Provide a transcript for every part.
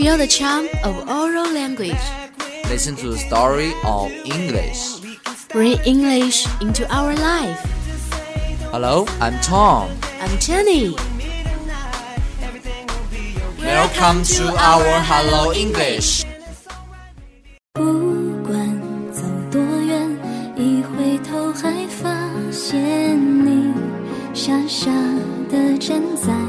Feel the charm of oral language. Listen to the story of English. Bring English into our life. Hello, I'm Tom. I'm Jenny. Welcome to our Hello English. 不管走多远，一回头还发现你傻傻的站在老地方。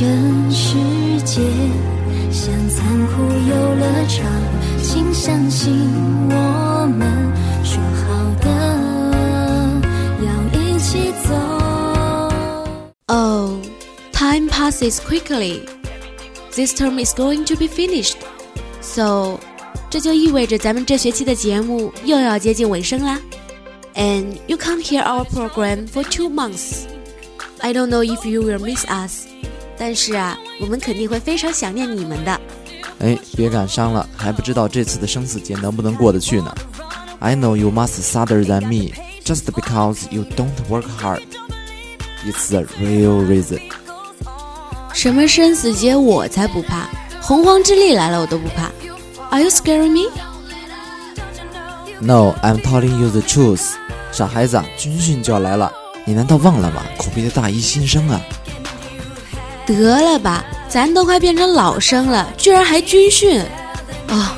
这世界像残酷游乐场，请相信我们说好的要一起走。 Oh, time passes quickly. This term is going to be finished. So, 这就意味着咱们这学期的节目又要接近尾声啦。And you can't hear our program for two months. I don't know if you will miss us. 但是啊，我们肯定会非常想念你们的。哎，别感伤了，还不知道这次的生死劫能不能过得去呢。I know you must suffer than me, just because you don't work hard. It's the real reason. 什么生死劫我才不怕，洪荒之力来了我都不怕。Are you scaring me? No, I'm telling you the truth. 傻孩子，军训就要来了，你难道忘了吗？苦逼的大一新生啊！得了吧，咱都快变成老生了，居然还军训！啊、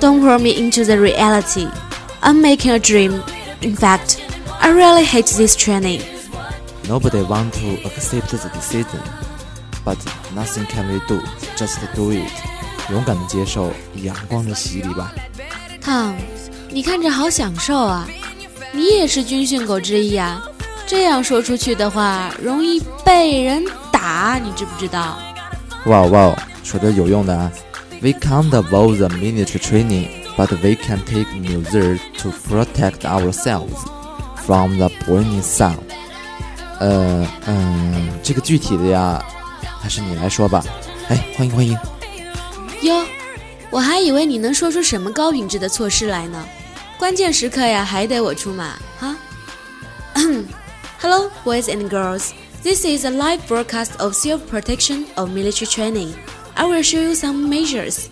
d o n t pull me into the reality. I'm making a dream. In fact, I really hate this training. Nobody want to accept the decision, but nothing can we do. Just do it. 勇敢的接受阳光的洗礼吧。Tom，你看着好享受啊！你也是军训狗之一啊！这样说出去的话，容易被人打，你知不知道？哇哇，说的有用的啊。We can't avoid the military training, but we can take measures to protect ourselves from the burning sun. 呃嗯，这个具体的呀，还是你来说吧。哎，欢迎欢迎。哟，我还以为你能说出什么高品质的措施来呢。关键时刻呀，还得我出马哈。Hello, boys and girls. This is a live broadcast of self-protection of military training. I will show you some measures.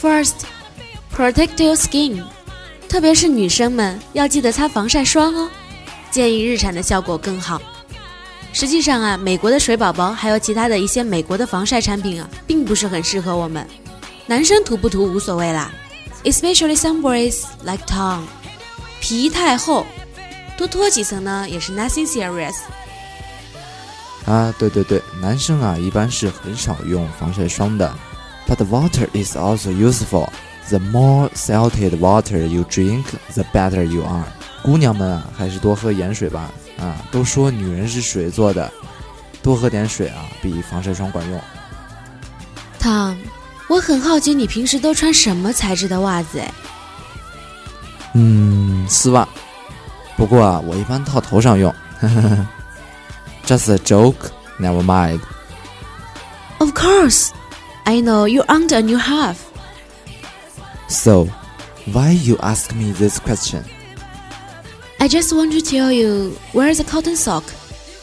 First, protect your skin. 特别是女生们要记得擦防晒霜哦，建议日产的效果更好。 实际上啊，美国的水宝宝还有其他的一些美国的防晒产品啊，并不是很适合我们。男生涂不涂无所谓啦，especially some boys like Tom，皮太厚，多脱几层呢也是 nothing serious。啊，对对对，男生啊一般是很少用防晒霜的。But water is also useful. The more salted water you drink, the better you are. 姑娘们啊，还是多喝盐水吧。啊，都说女人是水做的，多喝点水啊，比防晒霜管用。Tom，我很好奇你平时都穿什么材质的袜子哎？嗯，丝袜。不过啊，我一般套头上用。Just a joke. Never mind. Of course, I know you aren't a new half. So, why you ask me this question? I just want to tell you wear the cotton sock，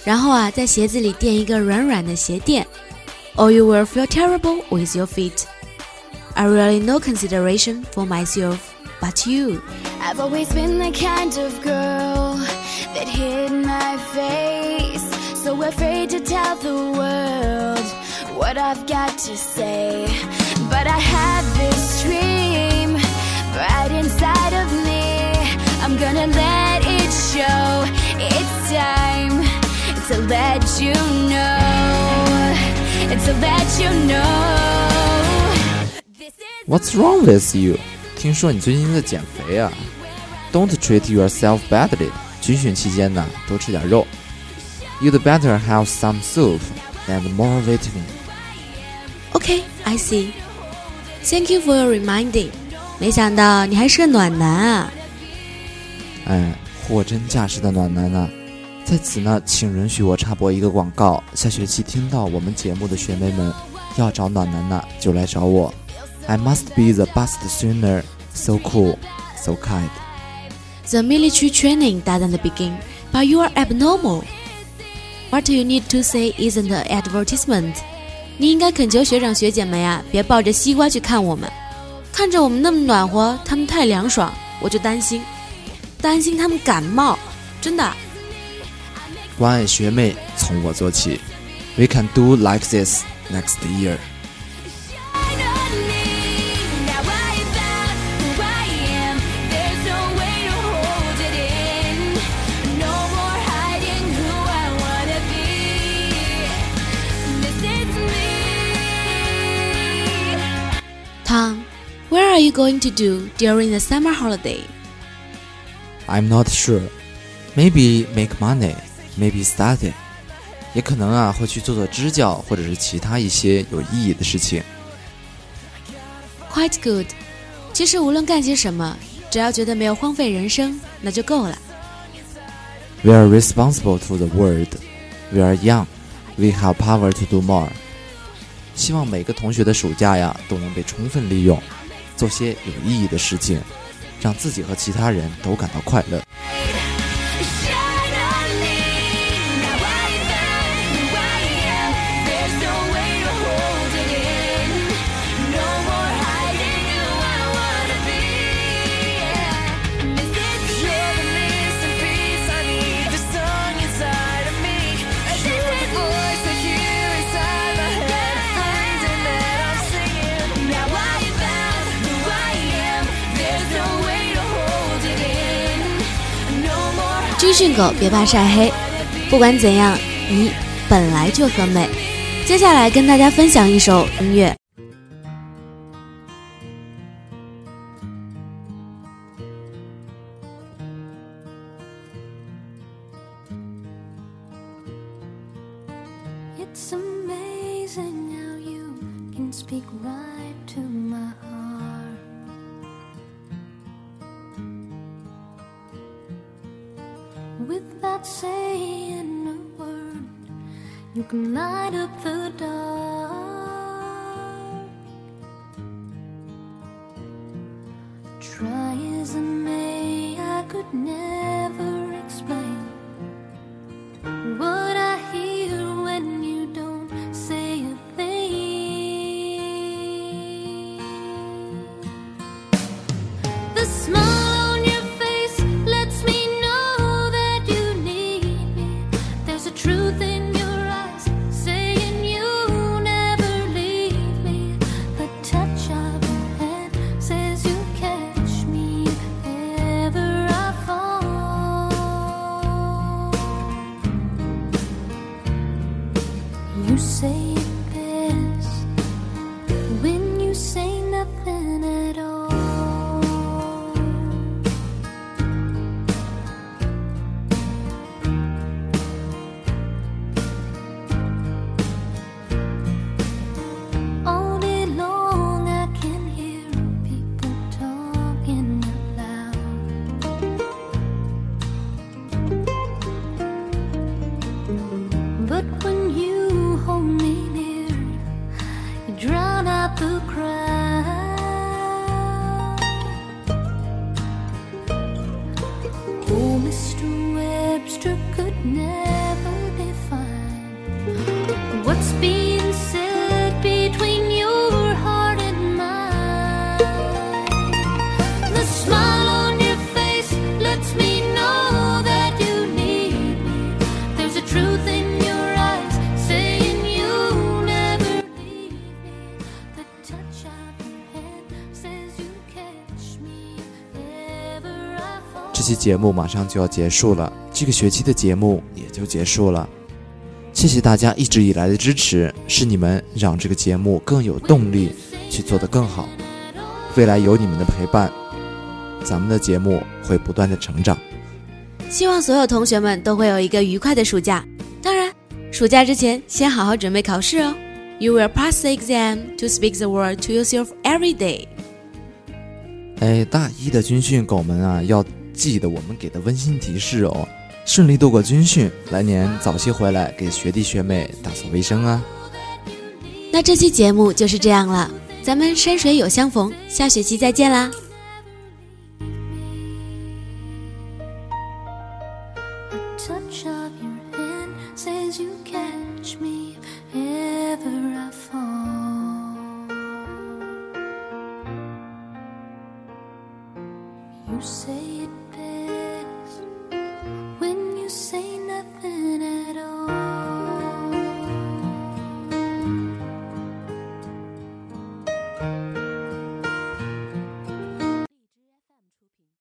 然后啊，在鞋子里垫一个软软的鞋垫，or you will feel terrible with your feet. I really no consideration for myself, but you. I've always been the kind of girl that hid my face. So afraid to tell the world what I've got to say. But I had this dream right inside of me. I'm gonna let it show. It's time to let you know. To let you know. This is What's wrong with you? 听说你最近在减肥啊？Don't treat yourself badly. 军训期间呢，多吃点肉。You'd better have some soup and more vitamin. Okay, I see. Thank you for your reminding. 没想到你还是个暖男啊！哎， 货真价实的暖男呢、在此呢，请允许我插播一个广告。下学期听到我们节目的学妹们要找暖男呢，就来找我。I must be the best swimmer. So cool, so kind. The military training doesn't begin, but you are abnormal. What you need to say isn't an advertisement. 你应该恳求学长学姐们呀，别抱着西瓜去看我们，看着我们那么暖和，他们太凉爽，我就担心，担心他们感冒，真的。关爱学妹，从我做起。We can do like this next year. Shine on me. Now I found who I am. There's no way to hold it in. No more hiding who I wanna be. This is me. Tom, where are you going to do during the summer holiday? I'm not sure. Maybe make money, maybe study. 也可能啊会去做做支教，或者是其他一些有意义的事情。Quite good. 其实无论干些什么，只要觉得没有荒废人生，那就够了。We are responsible to the world. We are young. We have power to do more. 希望每个同学的暑假呀都能被充分利用，做些有意义的事情，让自己和其他人都感到快乐。训狗别怕晒黑，不管怎样，你本来就很美。接下来跟大家分享一首音乐。It's amazing how you can speak right to my heart. Without saying a word, you can light up the dark. Try as I may, I could never say 这期节目马上就要结束了，这个学期的节目也就结束了。谢谢大家一直以来的支持，是你们让这个节目更有动力去做得更好。未来有你们的陪伴，咱们的节目会不断的成长。希望所有同学们都会有一个愉快的暑假。当然，暑假之前先好好准备考试哦。You will pass the exam to speak the word to yourself every day. 哎，大一的军训狗们啊，要记得我们给的温馨提示哦，顺利度过军训，来年早些回来给学弟学妹打扫卫生啊。那这期节目就是这样了，咱们山水有相逢，下学期再见啦。you say